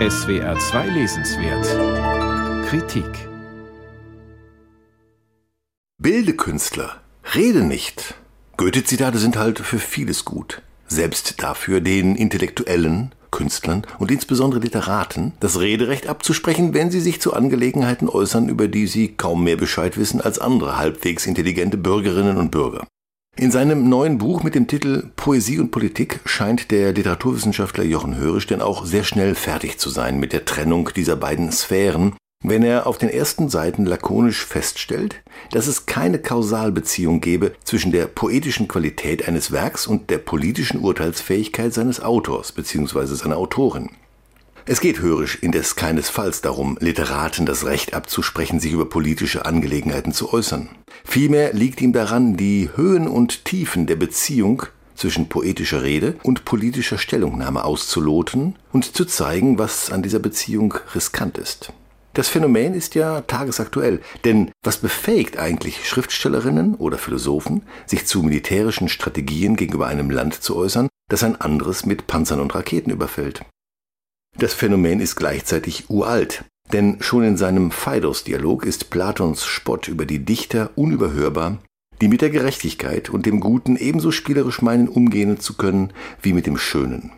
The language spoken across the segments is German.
SWR 2 Lesenswert Kritik Bilde Künstler, rede nicht. Goethe-Zitate sind halt für vieles gut. Selbst dafür den Intellektuellen, Künstlern und insbesondere Literaten das Rederecht abzusprechen, wenn sie sich zu Angelegenheiten äußern, über die sie kaum mehr Bescheid wissen als andere halbwegs intelligente Bürgerinnen und Bürger. In seinem neuen Buch mit dem Titel Poesie und Politik scheint der Literaturwissenschaftler Jochen Hörisch denn auch sehr schnell fertig zu sein mit der Trennung dieser beiden Sphären, wenn er auf den ersten Seiten lakonisch feststellt, dass es keine Kausalbeziehung gebe zwischen der poetischen Qualität eines Werks und der politischen Urteilsfähigkeit seines Autors bzw. seiner Autorin. Es geht hörisch indes keinesfalls darum, Literaten das Recht abzusprechen, sich über politische Angelegenheiten zu äußern. Vielmehr liegt ihm daran, die Höhen und Tiefen der Beziehung zwischen poetischer Rede und politischer Stellungnahme auszuloten und zu zeigen, was an dieser Beziehung riskant ist. Das Phänomen ist ja tagesaktuell, denn was befähigt eigentlich Schriftstellerinnen oder Philosophen, sich zu militärischen Strategien gegenüber einem Land zu äußern, das ein anderes mit Panzern und Raketen überfällt? Das Phänomen ist gleichzeitig uralt, denn schon in seinem Phaedos-Dialog ist Platons Spott über die Dichter unüberhörbar, die mit der Gerechtigkeit und dem Guten ebenso spielerisch meinen, umgehen zu können wie mit dem Schönen.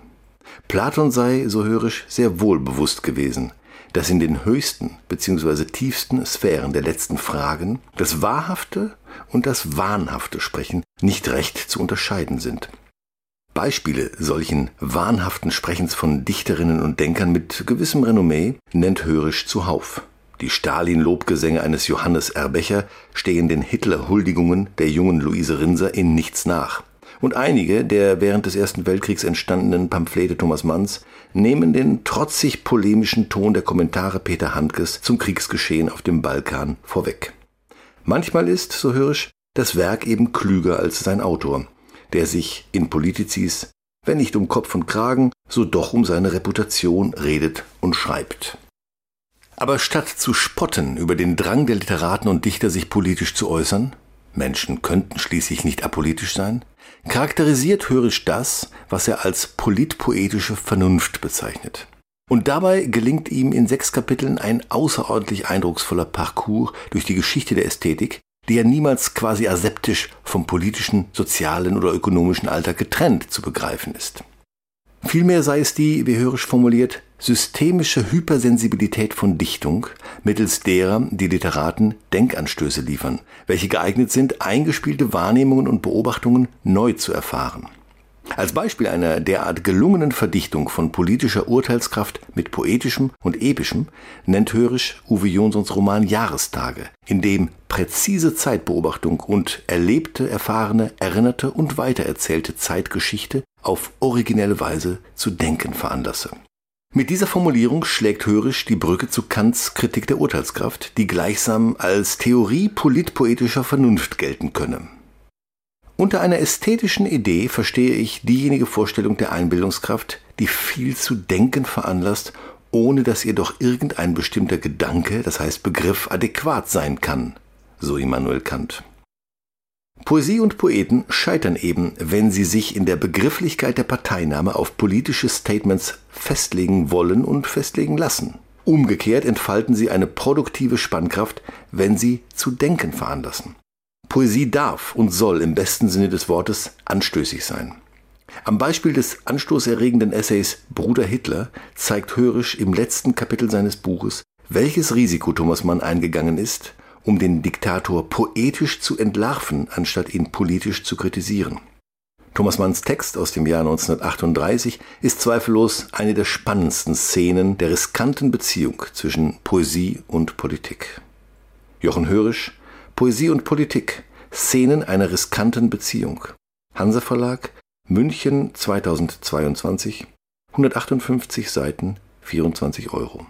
Platon sei, so hörisch, sehr wohl bewusst gewesen, dass in den höchsten bzw. tiefsten Sphären der letzten Fragen das Wahrhafte und das Wahnhafte Sprechen nicht recht zu unterscheiden sind. Beispiele solchen wahnhaften Sprechens von Dichterinnen und Denkern mit gewissem Renommee nennt Hörisch zuhauf. Die Stalin-Lobgesänge eines Johannes Erbecher stehen den Hitler-Huldigungen der jungen Luise Rinser in nichts nach. Und einige der während des Ersten Weltkriegs entstandenen Pamphlete Thomas Manns nehmen den trotzig polemischen Ton der Kommentare Peter Handkes zum Kriegsgeschehen auf dem Balkan vorweg. Manchmal ist, so hörisch, das Werk eben klüger als sein Autor der sich in Politicis, wenn nicht um Kopf und Kragen, so doch um seine Reputation redet und schreibt. Aber statt zu spotten über den Drang der Literaten und Dichter, sich politisch zu äußern, Menschen könnten schließlich nicht apolitisch sein, charakterisiert Hörisch das, was er als politpoetische Vernunft bezeichnet. Und dabei gelingt ihm in sechs Kapiteln ein außerordentlich eindrucksvoller Parcours durch die Geschichte der Ästhetik, die ja niemals quasi aseptisch vom politischen, sozialen oder ökonomischen Alltag getrennt zu begreifen ist. Vielmehr sei es die, wie hörisch formuliert, systemische Hypersensibilität von Dichtung, mittels derer die Literaten Denkanstöße liefern, welche geeignet sind, eingespielte Wahrnehmungen und Beobachtungen neu zu erfahren. Als Beispiel einer derart gelungenen Verdichtung von politischer Urteilskraft mit poetischem und epischem nennt Hörisch Uwe Jonsons Roman Jahrestage, in dem präzise Zeitbeobachtung und erlebte, erfahrene, erinnerte und weitererzählte Zeitgeschichte auf originelle Weise zu denken veranlasse. Mit dieser Formulierung schlägt Hörisch die Brücke zu Kants Kritik der Urteilskraft, die gleichsam als Theorie politpoetischer Vernunft gelten könne. Unter einer ästhetischen Idee verstehe ich diejenige Vorstellung der Einbildungskraft, die viel zu denken veranlasst, ohne dass ihr doch irgendein bestimmter Gedanke, das heißt Begriff, adäquat sein kann, so Immanuel Kant. Poesie und Poeten scheitern eben, wenn sie sich in der Begrifflichkeit der Parteinahme auf politische Statements festlegen wollen und festlegen lassen. Umgekehrt entfalten sie eine produktive Spannkraft, wenn sie zu denken veranlassen. Poesie darf und soll im besten Sinne des Wortes anstößig sein. Am Beispiel des anstoßerregenden Essays Bruder Hitler zeigt Hörisch im letzten Kapitel seines Buches, welches Risiko Thomas Mann eingegangen ist, um den Diktator poetisch zu entlarven, anstatt ihn politisch zu kritisieren. Thomas Manns Text aus dem Jahr 1938 ist zweifellos eine der spannendsten Szenen der riskanten Beziehung zwischen Poesie und Politik. Jochen Hörisch Poesie und Politik. Szenen einer riskanten Beziehung. Hansa Verlag, München 2022, 158 Seiten, 24 Euro.